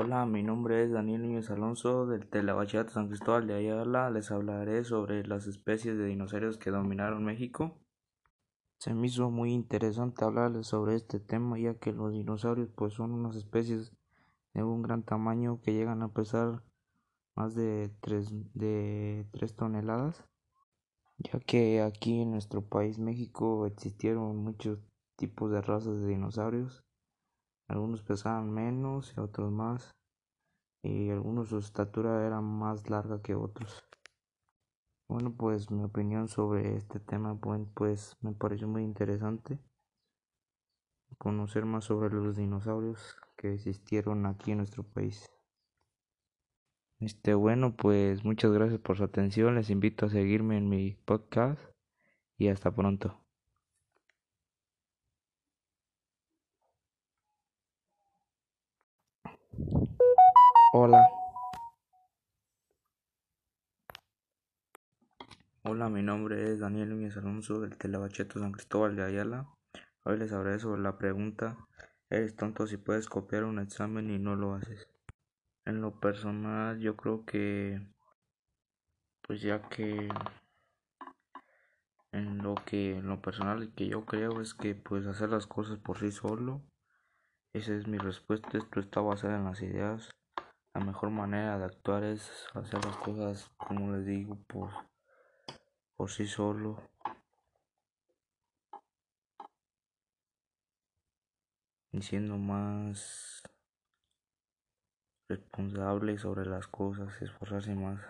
Hola, mi nombre es Daniel Núñez Alonso del Telebachillerato San Cristóbal de Ayala. Les hablaré sobre las especies de dinosaurios que dominaron México. Se me hizo muy interesante hablarles sobre este tema ya que los dinosaurios pues son unas especies de un gran tamaño que llegan a pesar más de 3, de 3 toneladas ya que aquí en nuestro país México existieron muchos tipos de razas de dinosaurios algunos pesaban menos y otros más, y algunos su estatura era más larga que otros. Bueno, pues mi opinión sobre este tema, pues me pareció muy interesante conocer más sobre los dinosaurios que existieron aquí en nuestro país. Este, bueno, pues muchas gracias por su atención. Les invito a seguirme en mi podcast y hasta pronto. Hola. Hola, mi nombre es Daniel Núñez Alonso del Telebacheto San Cristóbal de Ayala. Hoy les hablaré sobre la pregunta ¿Eres tonto si puedes copiar un examen y no lo haces? En lo personal yo creo que pues ya que en lo que en lo personal que yo creo es que pues hacer las cosas por sí solo esa es mi respuesta esto está basado en las ideas la mejor manera de actuar es hacer las cosas, como les digo, por, por sí solo. Y siendo más responsable sobre las cosas, esforzarse más.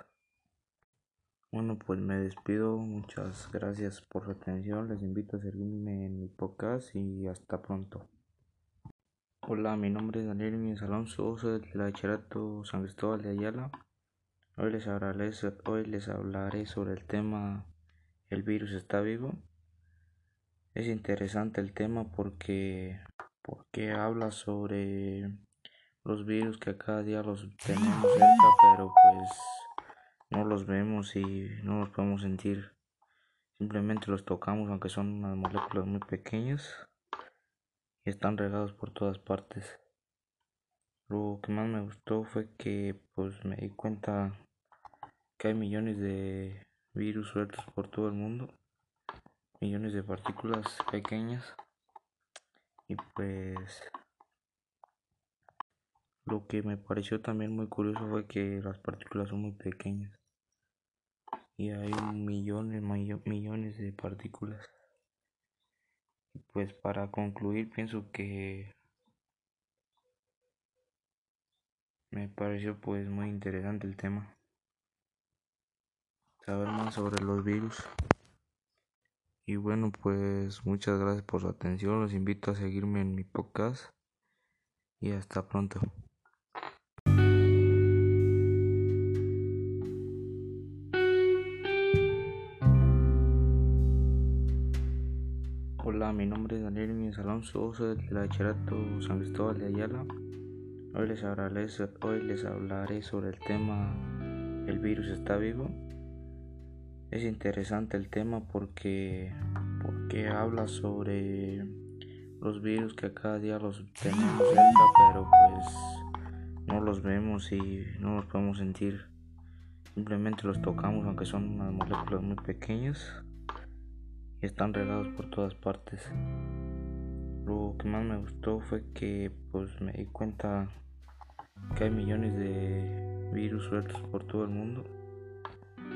Bueno, pues me despido. Muchas gracias por su atención. Les invito a seguirme en mi podcast y hasta pronto. Hola, mi nombre es Daniel Núñez Alonso, soy del Bachillerato San Cristóbal de Ayala. Hoy les, hablaré, hoy les hablaré sobre el tema ¿El virus está vivo? Es interesante el tema porque, porque habla sobre los virus que cada día los tenemos cerca, pero pues no los vemos y no los podemos sentir. Simplemente los tocamos, aunque son unas moléculas muy pequeñas están regados por todas partes. Lo que más me gustó fue que pues me di cuenta que hay millones de virus sueltos por todo el mundo, millones de partículas pequeñas y pues lo que me pareció también muy curioso fue que las partículas son muy pequeñas y hay millones, millones de partículas pues para concluir pienso que me pareció pues muy interesante el tema. Saber más sobre los virus. Y bueno pues muchas gracias por su atención. Los invito a seguirme en mi podcast. Y hasta pronto Mi nombre es Daniel Núñez Alonso, soy del Bachillerato San Cristóbal de Ayala. Hoy les, hablaré, hoy les hablaré sobre el tema ¿El virus está vivo? Es interesante el tema porque, porque habla sobre los virus que cada día los tenemos cerca, pero pues no los vemos y no los podemos sentir. Simplemente los tocamos, aunque son unas moléculas muy pequeñas y están regados por todas partes. Lo que más me gustó fue que pues me di cuenta que hay millones de virus sueltos por todo el mundo,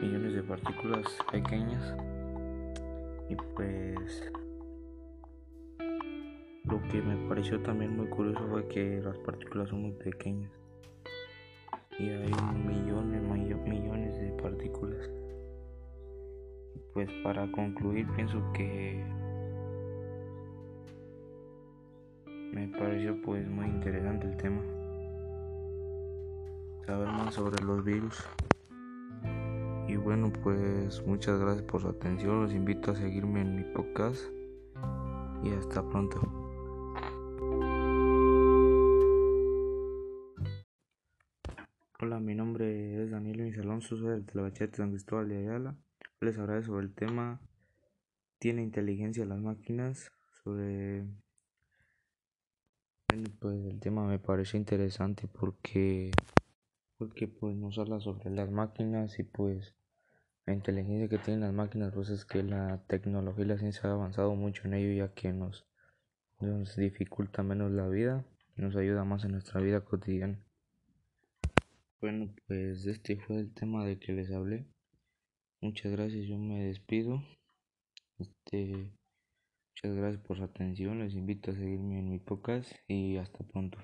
millones de partículas pequeñas y pues lo que me pareció también muy curioso fue que las partículas son muy pequeñas y hay millones, pues para concluir pienso que me pareció pues muy interesante el tema. Saber más sobre los virus. Y bueno pues muchas gracias por su atención. Los invito a seguirme en mi podcast. Y hasta pronto. Hola, mi nombre es Daniel Luis Alonso, soy del Telebachete San Cristóbal de Ayala les hablaré sobre el tema ¿Tiene inteligencia las máquinas? Sobre pues el tema me parece interesante porque porque pues nos habla sobre las máquinas y pues la inteligencia que tienen las máquinas pues es que la tecnología y la ciencia ha avanzado mucho en ello ya que nos, nos dificulta menos la vida y nos ayuda más en nuestra vida cotidiana. Bueno, pues este fue el tema de que les hablé. Muchas gracias, yo me despido. Este, muchas gracias por su atención. Les invito a seguirme en mi podcast y hasta pronto.